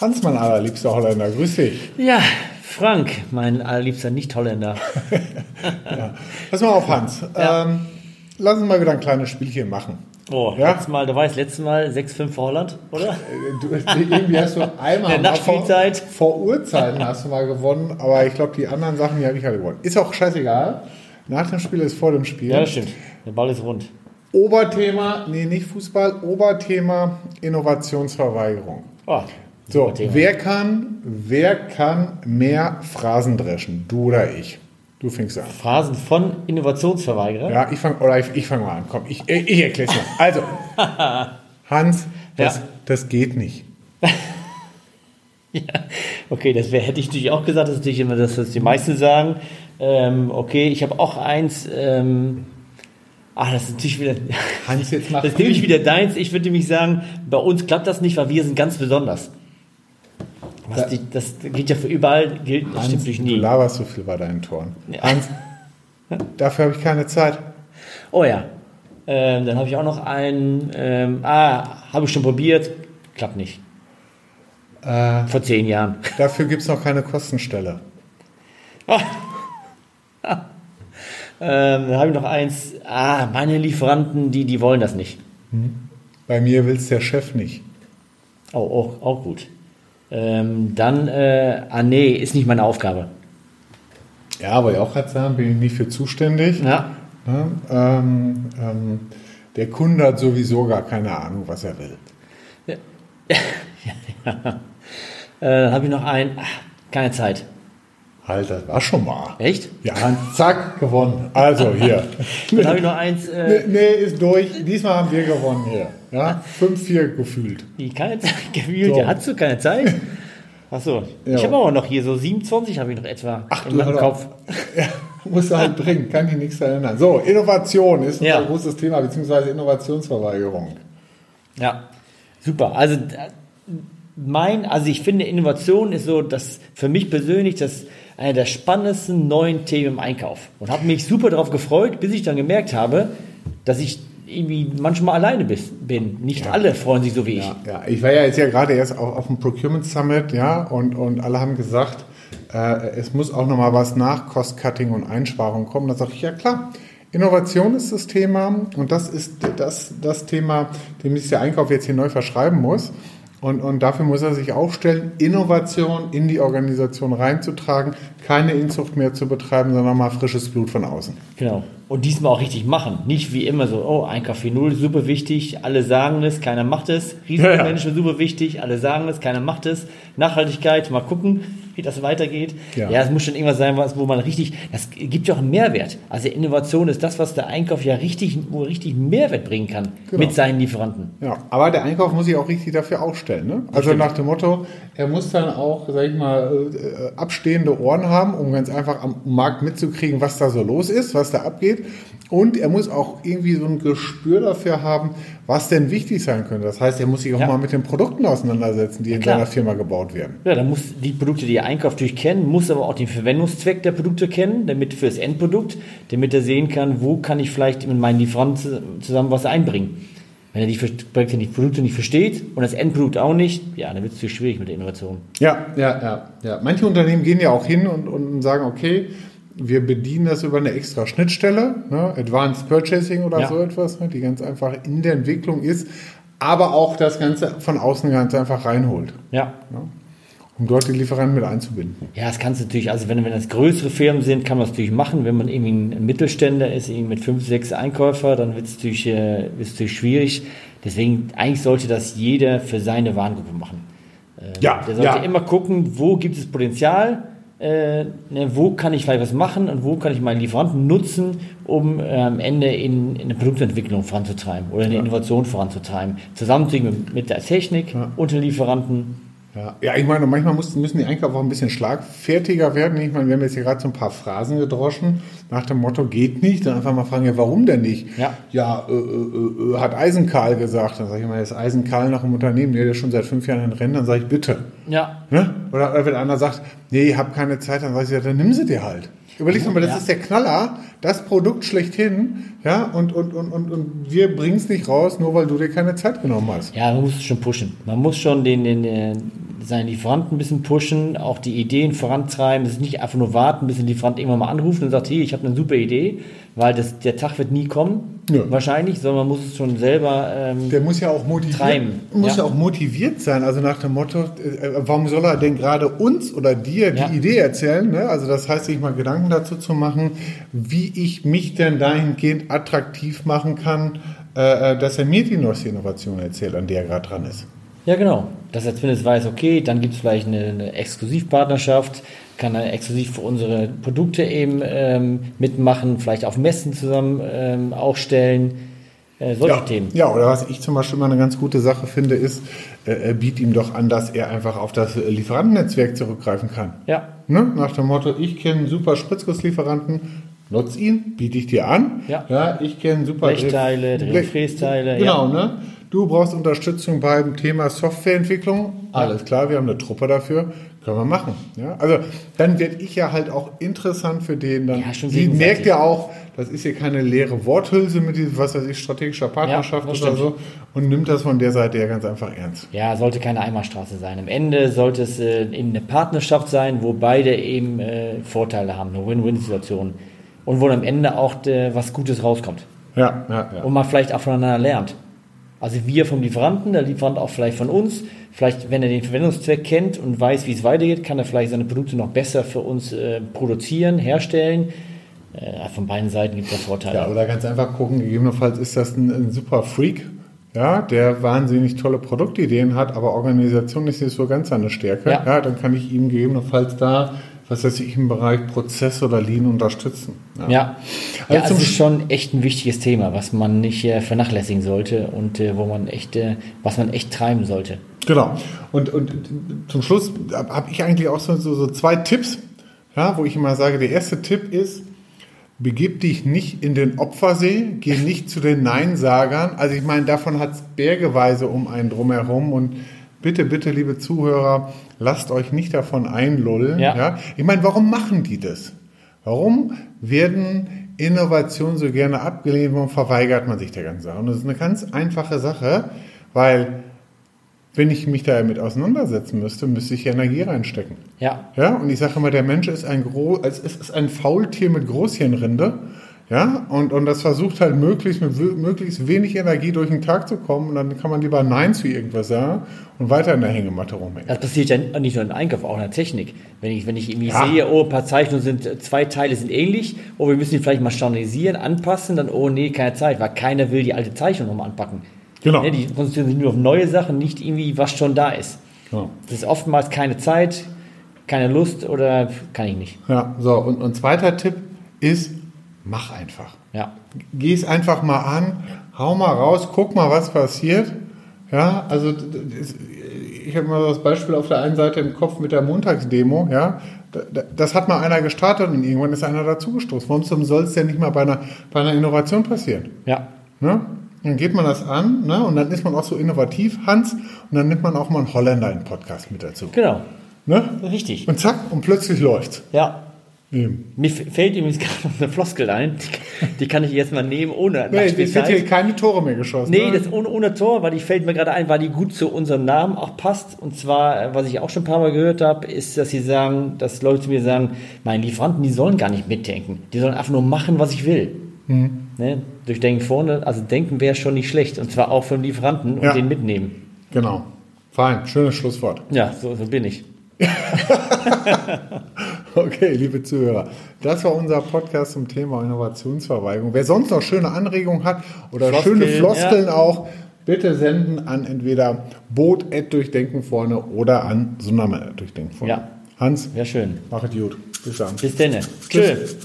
Hans, mein allerliebster Holländer, grüß dich. Ja, Frank, mein allerliebster Nicht-Holländer. ja. Pass mal auf, Hans. Ja. Ähm, lass uns mal wieder ein kleines Spielchen machen. Oh, ja? letztes Mal, du weißt, letztes Mal 6-5 für Holland, oder? Äh, du, irgendwie hast du einmal Nachspielzeit. Vor, vor Uhrzeiten hast du mal gewonnen, aber ich glaube, die anderen Sachen, die habe ich halt gewonnen. Ist auch scheißegal. Nach dem Spiel ist vor dem Spiel. Ja, das stimmt. Der Ball ist rund. Oberthema, nee, nicht Fußball, Oberthema Innovationsverweigerung. Oh, so, wer kann, wer kann mehr Phrasen dreschen? Du oder ich? Du fängst an. Phrasen von Innovationsverweigerer? Ja, ich fange ich, ich fang mal an. Komm, ich, ich erkläre es mal. Also, Hans, das, ja. das geht nicht. ja, okay, das wär, hätte ich natürlich auch gesagt. Das ist natürlich immer das, was die meisten sagen. Ähm, okay, ich habe auch eins. Ähm, ach, das ist natürlich wieder. Hans, jetzt mach Das ist nämlich wieder deins. Ich würde nämlich sagen, bei uns klappt das nicht, weil wir sind ganz besonders. Was die, das gilt ja für überall, gilt Hans, stimmt natürlich nie. Du laberst so viel bei deinen Toren. Ja. Hans, dafür habe ich keine Zeit. Oh ja. Ähm, dann habe ich auch noch einen. Ähm, ah, habe ich schon probiert. Klappt nicht. Äh, Vor zehn Jahren. Dafür gibt es noch keine Kostenstelle. Ähm, dann habe ich noch eins. Ah, meine Lieferanten, die, die wollen das nicht. Hm. Bei mir will es der Chef nicht. Oh, auch, auch gut ähm, dann, äh, ah nee, ist nicht meine Aufgabe. Ja, aber ich auch gerade sagen, bin ich nicht für zuständig. Ja. ja ähm, ähm, der Kunde hat sowieso gar keine Ahnung, was er will. Ja. ja, ja. Äh, dann habe ich noch einen, ach, keine Zeit. Das war schon mal. Echt? Ja, zack, gewonnen. Also hier. Dann habe ich noch eins. Äh nee, nee, ist durch. Diesmal haben wir gewonnen hier. Ja, 5-4 gefühlt. Wie, keine Zeit gefühlt? So. Ja, hast du keine Zeit? Achso, ja. ich habe aber noch hier so 27 habe ich noch etwa Ach, in meinem Kopf. Ja, musst du halt bringen, kann ich nichts erinnern. So, Innovation ist ja. ein großes Thema, beziehungsweise Innovationsverweigerung. Ja, super. Also mein, also ich finde Innovation ist so, dass für mich persönlich das einer der spannendsten neuen Themen im Einkauf und habe mich super darauf gefreut, bis ich dann gemerkt habe, dass ich irgendwie manchmal alleine bin. Nicht ja. alle freuen sich so wie ich. Ja, ja, ich war ja jetzt ja gerade erst auf, auf dem Procurement Summit, ja, und, und alle haben gesagt, äh, es muss auch nochmal was nach Cost-Cutting und Einsparung kommen. Da sage ich, ja klar, Innovation ist das Thema und das ist das, das Thema, dem sich der Einkauf jetzt hier neu verschreiben muss. Und, und dafür muss er sich aufstellen, Innovation in die Organisation reinzutragen, keine Inzucht mehr zu betreiben, sondern mal frisches Blut von außen. Genau. Und diesmal auch richtig machen. Nicht wie immer so, oh, ein Kaffee Null, super wichtig, alle sagen es, keiner macht es. Risikomanagement, ja, ja. super wichtig, alle sagen es, keiner macht es. Nachhaltigkeit, mal gucken wie das weitergeht. Ja. ja, es muss schon irgendwas sein, wo man richtig, das gibt ja auch einen Mehrwert. Also Innovation ist das, was der Einkauf ja richtig, wo richtig Mehrwert bringen kann genau. mit seinen Lieferanten. Ja, aber der Einkauf muss sich auch richtig dafür aufstellen. Ne? Also nach dem Motto, er muss dann auch, sag ich mal, äh, abstehende Ohren haben, um ganz einfach am Markt mitzukriegen, was da so los ist, was da abgeht. Und er muss auch irgendwie so ein Gespür dafür haben, was denn wichtig sein könnte. Das heißt, er muss sich auch ja. mal mit den Produkten auseinandersetzen, die ja, in seiner Firma gebaut werden. Ja, dann muss die Produkte, die er einkauft, durchkennen, muss aber auch den Verwendungszweck der Produkte kennen, damit für das Endprodukt, damit er sehen kann, wo kann ich vielleicht mit meinen Lieferanten zusammen was einbringen. Wenn er die Projekte nicht, Produkte nicht versteht und das Endprodukt auch nicht, ja, dann wird es zu schwierig mit der Innovation. Ja, ja, ja, ja. Manche Unternehmen gehen ja auch hin und, und sagen, okay, wir bedienen das über eine extra Schnittstelle, ne? Advanced Purchasing oder ja. so etwas, ne? die ganz einfach in der Entwicklung ist, aber auch das Ganze von außen ganz einfach reinholt. Ja. Ne? Um dort die Lieferanten mit einzubinden. Ja, das kannst du natürlich, also wenn, wenn das größere Firmen sind, kann man es natürlich machen. Wenn man irgendwie ein Mittelständler ist, irgendwie mit fünf, sechs Einkäufer, dann wird es natürlich, äh, natürlich schwierig. Deswegen, eigentlich sollte das jeder für seine Warengruppe machen. Äh, ja, der sollte ja. immer gucken, wo gibt es Potenzial, äh, ne, wo kann ich vielleicht was machen und wo kann ich meinen Lieferanten nutzen, um äh, am Ende in, in, eine Produktentwicklung voranzutreiben oder eine ja. Innovation voranzutreiben. Zusammen mit, mit der Technik ja. und den Lieferanten ja, ja ich meine, manchmal müssen, die Einkäufer auch ein bisschen schlagfertiger werden. Ich meine, wir haben jetzt hier gerade so ein paar Phrasen gedroschen, nach dem Motto, geht nicht. Dann einfach mal fragen, ja, warum denn nicht? Ja, ja äh, äh, äh, hat Eisenkahl gesagt. Dann sage ich mal, ist Eisenkahl nach einem Unternehmen, der schon seit fünf Jahren in Rennen, dann sage ich, bitte. Ja. Ne? Oder wenn einer sagt, nee, ich habe keine Zeit, dann sage ich, ja, dann nimm sie dir halt. Überleg doch mal, das Ja. ist der Knaller, das Produkt schlechthin, ja, und, und, und, und, und wir bringen es nicht raus, nur weil du dir keine Zeit genommen hast. Ja, man muss schon pushen. Man muss schon den, den, äh, seinen Lieferanten ein bisschen pushen, auch die Ideen vorantreiben. Es ist nicht einfach nur warten, bis ein Lieferant irgendwann mal anruft und sagt, hey, ich habe eine super Idee, weil das, der Tag wird nie kommen, Ja. wahrscheinlich, sondern man muss es schon selber ähm, Der muss ja auch motiviert, Treiben, muss ja. ja. auch motiviert sein. Also nach dem Motto, äh, warum soll er denn gerade uns oder dir die Ja. Idee erzählen? Ne? Also das heißt, sich mal Gedanken dazu zu machen, wie ich mich denn dahingehend attraktiv machen kann, äh, äh, dass er mir die neueste Innovation erzählt, an der er gerade dran ist. Ja, genau. Dass er zumindest weiß, okay, dann gibt es vielleicht eine, eine Exklusivpartnerschaft, kann er exklusiv für unsere Produkte eben ähm, mitmachen, vielleicht auf Messen zusammen ähm, aufstellen, äh, solche Ja, Themen. ja, oder was ich zum Beispiel mal eine ganz gute Sache finde, ist, äh, er bietet ihm doch an, dass er einfach auf das äh, Lieferantennetzwerk zurückgreifen kann. Ja, Ne? Nach dem Motto, ich kenne super Spritzgusslieferanten, nutz ihn, biete ich dir an. Ja. ich kenne super Blechteile, Blech- Drehfrästeile, Genau, ne? Du brauchst Unterstützung beim Thema Softwareentwicklung. Alles klar, wir haben eine Truppe dafür. Können wir machen. Ja? Also dann werde ich ja halt auch interessant für den. Dann Ja, Sie merkt ja auch, das ist hier keine leere Worthülse mit diesem, was weiß ich, strategischer Partnerschaft das oder so und nimmt das von der Seite ja ganz einfach ernst. Ja, sollte keine Einbahnstraße sein. Am Ende sollte es äh, eben eine Partnerschaft sein, wo beide eben äh, Vorteile haben, eine Win-Win-Situation. Und wo am Ende auch äh, was Gutes rauskommt. Ja, ja, ja. Und man vielleicht auch voneinander lernt. Also wir vom Lieferanten, der Lieferant auch vielleicht von uns. Vielleicht, wenn er den Verwendungszweck kennt und weiß, wie es weitergeht, kann er vielleicht seine Produkte noch besser für uns äh, produzieren, herstellen. Äh, von beiden Seiten gibt es Vorteile. Ja, oder ganz einfach gucken, gegebenenfalls ist das ein, ein super Freak, ja, der wahnsinnig tolle Produktideen hat, aber Organisation ist nicht so ganz seine Stärke. Ja. Ja. dann kann ich ihm gegebenenfalls da, was weiß ich, im Bereich Prozess oder Lean unterstützen. Ja, ja Also also zum es ist schon echt ein wichtiges Thema, was man nicht äh, vernachlässigen sollte und äh, wo man echt, äh, was man echt treiben sollte. Genau. Und, und zum Schluss habe ich eigentlich auch so, so, so zwei Tipps, ja, wo ich immer sage, der erste Tipp ist, begib dich nicht in den Opfersee, geh nicht zu den Neinsagern. Also ich meine, davon hat es bergeweise um einen drumherum und bitte, bitte, liebe Zuhörer, lasst euch nicht davon einlullen. Ja. Ich meine, warum machen die das? Warum werden Innovationen so gerne abgelehnt? Warum verweigert man sich der ganzen Sache? Und das ist eine ganz einfache Sache, weil wenn ich mich damit auseinandersetzen müsste, müsste ich Energie reinstecken. Ja, Ja, und ich sage immer, der Mensch ist ein, Gro es ist ein Faultier mit Großhirnrinde. Ja, und, und das versucht halt möglichst mit möglichst wenig Energie durch den Tag zu kommen. Und dann kann man lieber Nein zu irgendwas sagen und weiter in der Hängematte rumhängen. das passiert ja nicht nur im Einkauf, auch in der Technik. Wenn ich, wenn ich irgendwie Ja. sehe, oh, ein paar Zeichnungen sind, äh, zwei Teile sind ähnlich, oh, wir müssen die vielleicht mal standardisieren, anpassen, dann, oh nee, keine Zeit, weil keiner will die alte Zeichnung nochmal anpacken. Genau. Ne, die konzentrieren sich nur auf neue Sachen, nicht irgendwie, was schon da ist. Genau. Das ist oftmals keine Zeit, keine Lust oder kann ich nicht. Ja, so, und, und zweiter Tipp ist, mach einfach. Ja. Geh es einfach mal an, hau mal raus, guck mal, was passiert. Ja, also ich habe mal das Beispiel auf der einen Seite im Kopf mit der Montagsdemo, ja. Da- da- Das hat mal einer gestartet und irgendwann ist einer dazugestoßen. Warum soll es denn nicht mal bei einer, bei einer Innovation passieren? Ja. Ne? Dann geht man das an ne? und dann ist man auch so innovativ, Hans, und dann nimmt man auch mal einen Holländer in den Podcast mit dazu. Genau. Ne? Richtig. Und zack, und plötzlich läuft's. Ja. Eben. Mir fällt übrigens gerade noch eine Floskel ein. Die, die kann ich jetzt mal nehmen ohne Nee, es wird hier keine Tore mehr geschossen. Nee, ne? das ohne, ohne Tor, weil die fällt mir gerade ein, weil die gut zu unserem Namen auch passt. Und zwar, äh, was ich auch schon ein paar Mal gehört habe, ist, dass sie sagen, dass Leute zu mir sagen, meine Lieferanten, die sollen gar nicht mitdenken. Die sollen einfach nur machen, was ich will. Mhm. Ne? Durch Denken vorne, also denken wäre schon nicht schlecht. Und zwar auch für den Lieferanten und Ja. den mitnehmen. Genau. Fein, schönes Schlusswort. Ja, so, so bin ich. Okay, liebe Zuhörer, das war unser Podcast zum Thema Innovationsverweigerung. Wer sonst noch schöne Anregungen hat oder Floskeln, schöne Floskeln ja. auch, bitte senden an entweder boot.durchdenken vorne oder an Sundermann durchdenken vorne. Ja. Hans, Wäre schön. mach es gut. Bis dann. Bis denn. Tschüss. Tschüss.